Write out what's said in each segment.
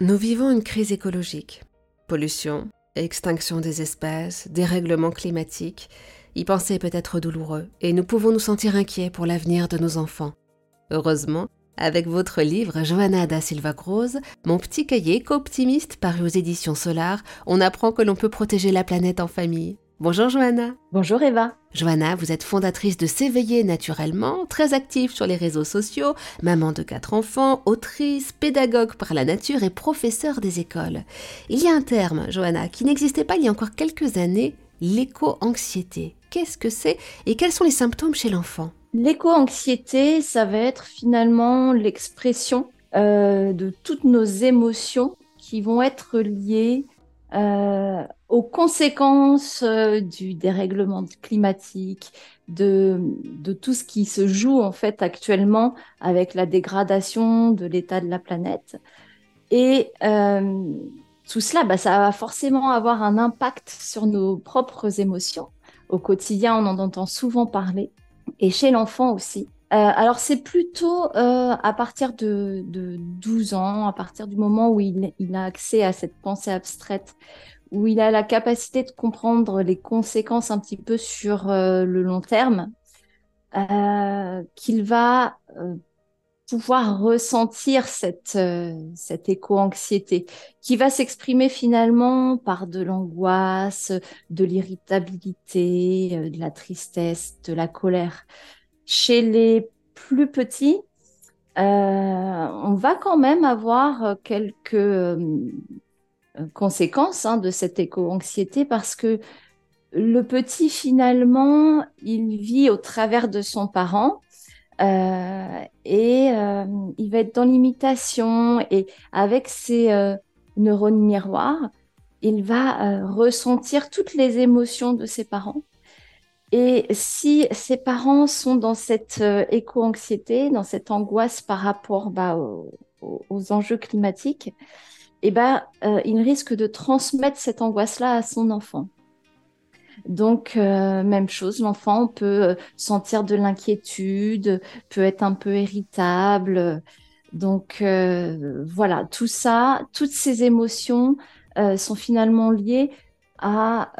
Nous vivons une crise écologique. Pollution, extinction des espèces, dérèglement climatique. Y penser peut être douloureux et nous pouvons nous sentir inquiets pour l'avenir de nos enfants. Heureusement, avec votre livre Johanna da Silva Cruz, mon petit cahier éco-optimiste paru aux éditions Solar, on apprend que l'on peut protéger la planète en famille. Bonjour Johanna. Bonjour Eva. Johanna, vous êtes fondatrice de S'éveiller naturellement, très active sur les réseaux sociaux, maman de quatre enfants, autrice, pédagogue par la nature et professeure des écoles. Il y a un terme, Johanna, qui n'existait pas il y a encore quelques années, l'éco-anxiété. Qu'est-ce que c'est et quels sont les symptômes chez l'enfant? L'éco-anxiété, ça va être finalement l'expression euh, de toutes nos émotions qui vont être liées euh, aux conséquences euh, du dérèglement climatique, de, tout ce qui se joue en fait actuellement avec la dégradation de l'état de la planète. Et euh, tout cela, bah, ça va forcément avoir un impact sur nos propres émotions. Au quotidien, on en entend souvent parler, et chez l'enfant aussi. Euh, alors c'est plutôt euh, à partir de, de, 12 ans, à partir du moment où il, a accès à cette pensée abstraite, où il a la capacité de comprendre les conséquences un petit peu sur euh, le long terme, qu'il va pouvoir ressentir cette éco-anxiété, qui va s'exprimer finalement par de l'angoisse, de l'irritabilité, de la tristesse, de la colère. Chez les plus petits, euh, on va quand même avoir quelques euh, conséquences hein, de cette éco-anxiété parce que le petit, finalement, il vit au travers de son parent euh, et euh, il va être dans l'imitation et avec ses euh, neurones miroirs, il va ressentir toutes les émotions de ses parents et si ses parents sont dans cette euh, éco-anxiété, dans cette angoisse par rapport bah, aux, enjeux climatiques, eh ben, euh, il de transmettre cette angoisse-là à son enfant. Donc, euh, même chose, l'enfant peut sentir de l'inquiétude, peut être un peu irritable. Donc, voilà, tout ça, toutes ces émotions sont finalement liées à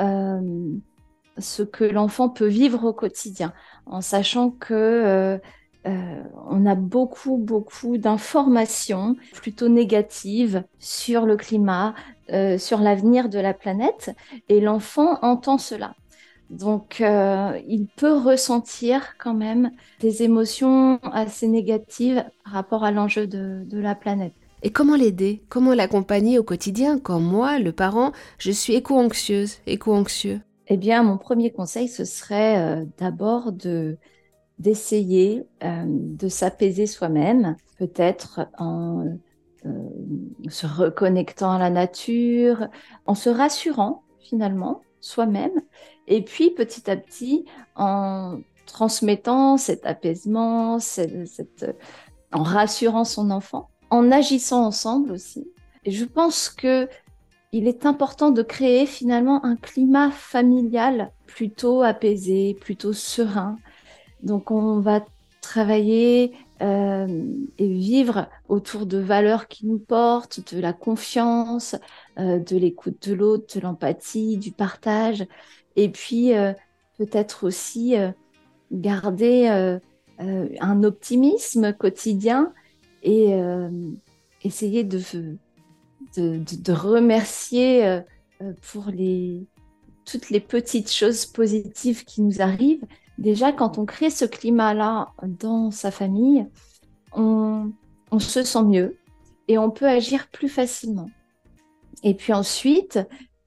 ce que l'enfant peut vivre au quotidien, en sachant que euh, euh, on a beaucoup, beaucoup d'informations plutôt négatives sur le climat, euh, sur l'avenir de la planète, et l'enfant entend cela. Donc, il peut ressentir quand même des émotions assez négatives par rapport à l'enjeu de, de la planète. Et comment l'aider? Comment l'accompagner au quotidien? Quand moi, le parent, je suis éco-anxieuse, éco-anxieux eh bien, mon premier conseil, ce serait euh, d'abord de d'essayer euh, de s'apaiser soi-même, peut-être en euh, se reconnectant à la nature, en se rassurant finalement soi-même, et puis petit à petit en transmettant cet apaisement, en rassurant son enfant, en agissant ensemble aussi. Et je pense que il est important de créer finalement un climat familial plutôt apaisé, plutôt serein. Donc on va travailler euh, et vivre autour de valeurs qui nous portent, de la confiance, euh, de l'écoute de l'autre, de l'empathie, du partage, et puis euh, peut-être aussi garder un optimisme quotidien et essayer de de, remercier euh, euh, pour les, toutes les petites choses positives qui nous arrivent. Déjà, quand on crée ce climat-là dans sa famille, on, se sent mieux et on peut agir plus facilement. Et puis ensuite,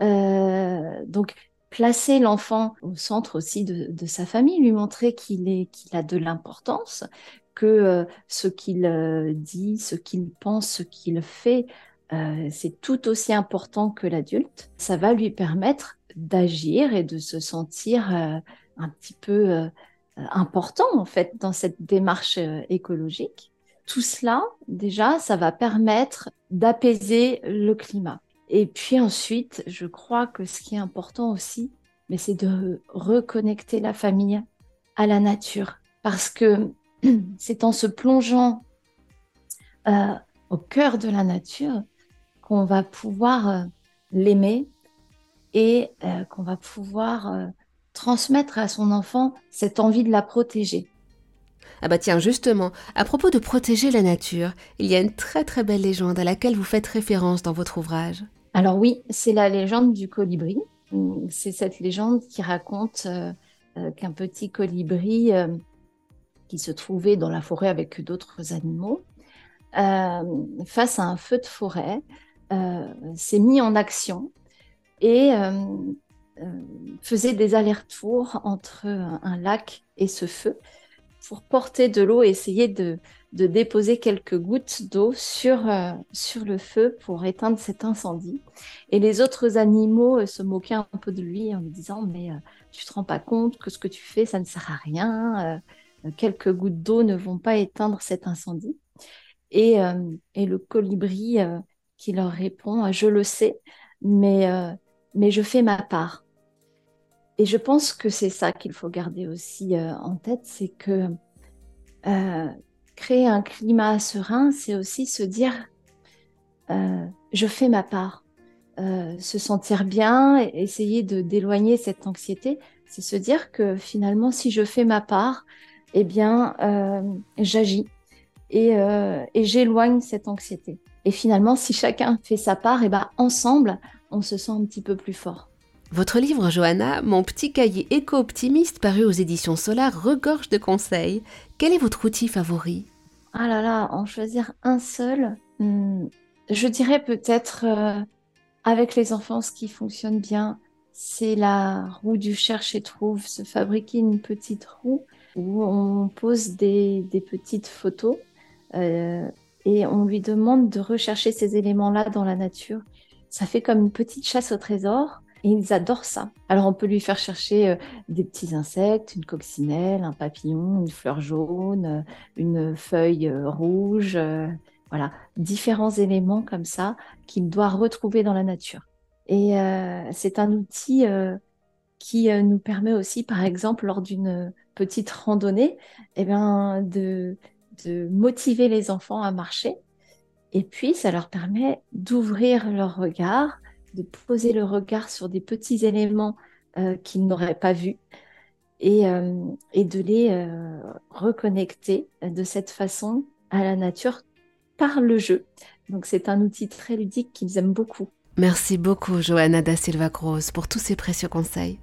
euh, donc placer l'enfant au centre aussi de, sa famille, lui montrer qu'il qu'il a de l'importance, que ce qu'il dit, ce qu'il pense, ce qu'il fait euh, c'est tout aussi important que l'adulte. Ça va lui permettre d'agir et de se sentir euh, un petit peu euh, important en fait dans cette démarche écologique. Tout cela, déjà, ça va permettre d'apaiser le climat. Et puis ensuite, je crois que ce qui est important aussi, mais c'est de reconnecter la famille à la nature. Parce que c'est en se plongeant au cœur de la nature qu'on va pouvoir l'aimer et qu'on va pouvoir transmettre à son enfant cette envie de la protéger. Ah bah tiens, justement, à propos de protéger la nature, il y a une très très belle légende à laquelle vous faites référence dans votre ouvrage. Alors oui, c'est la légende du colibri. C'est cette légende qui raconte euh, euh, qu'un petit colibri euh, qui se trouvait dans la forêt avec d'autres animaux, face à un feu de forêt, s'est mis en action et faisait des allers-retours entre un lac et ce feu pour porter de l'eau et essayer de, déposer quelques gouttes d'eau sur, euh, sur le feu pour éteindre cet incendie. Et les autres animaux euh, se moquaient un peu de lui en lui disant Mais euh, tu te rends pas compte que ce que tu fais, ça ne sert à rien. quelques gouttes d'eau ne vont pas éteindre cet incendie. Et le colibri qui leur répond Je le sais, mais, mais je fais ma part. Et je pense que c'est ça qu'il faut garder aussi euh, en tête, c'est que euh, créer un climat serein, c'est aussi se dire euh, je fais ma part. se sentir bien, essayer de d'éloigner cette anxiété, c'est se dire que finalement, si je fais ma part, eh bien, j'agis et j'éloigne cette anxiété. Et finalement, si chacun fait sa part, eh ben, ensemble, on se sent un petit peu plus fort. Votre livre, Johanna, Mon petit cahier éco-optimiste paru aux éditions Solar, regorge de conseils. Quel est votre outil favori? Ah là là, en choisir un seul, hmm, je dirais peut-être euh, avec les enfants, ce qui fonctionne bien, c'est la roue du cherche et trouve, se fabriquer une petite roue où on pose des, petites photos euh, et on lui demande de rechercher ces éléments-là dans la nature. Ça fait comme une petite chasse au trésor ils adorent ça. Alors on peut lui faire chercher euh, des petits insectes, une coccinelle, un papillon, une fleur jaune, euh, une feuille euh, rouge, voilà, différents éléments comme ça qu'il doit retrouver dans la nature. Et c'est un outil qui nous permet aussi, par exemple, lors d'une petite randonnée, eh bien, de, de motiver les enfants à marcher. Et puis, ça leur permet d'ouvrir leur regard, de poser le regard sur des petits éléments euh, qu'ils n'auraient pas vus et, euh, et de les euh, reconnecter de cette façon à la nature par le jeu. Donc c'est un outil très ludique qu'ils aiment beaucoup. Merci beaucoup Johanna da Silva Cruz pour tous ces précieux conseils.